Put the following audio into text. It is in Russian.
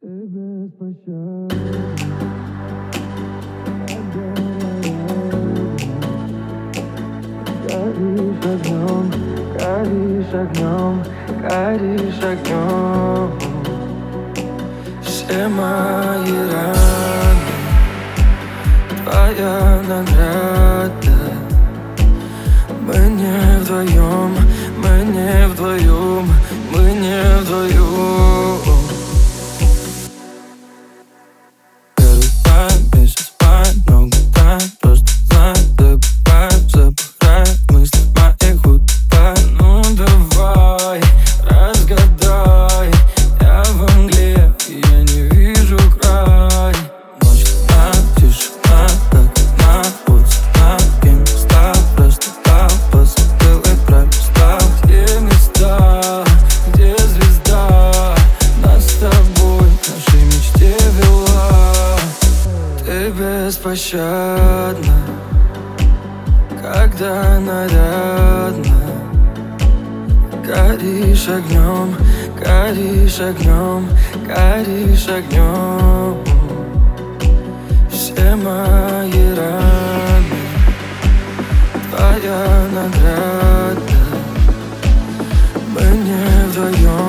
Ты беспощадна. Горишь огнем, горишь огнем, горишь огнем Все мои раны, твоя награда вела Ты беспощадна Когда нарядна. Горишь огнем, горишь огнем, горишь огнем. Все мои раны Твоя награда. Мы не вдвоем,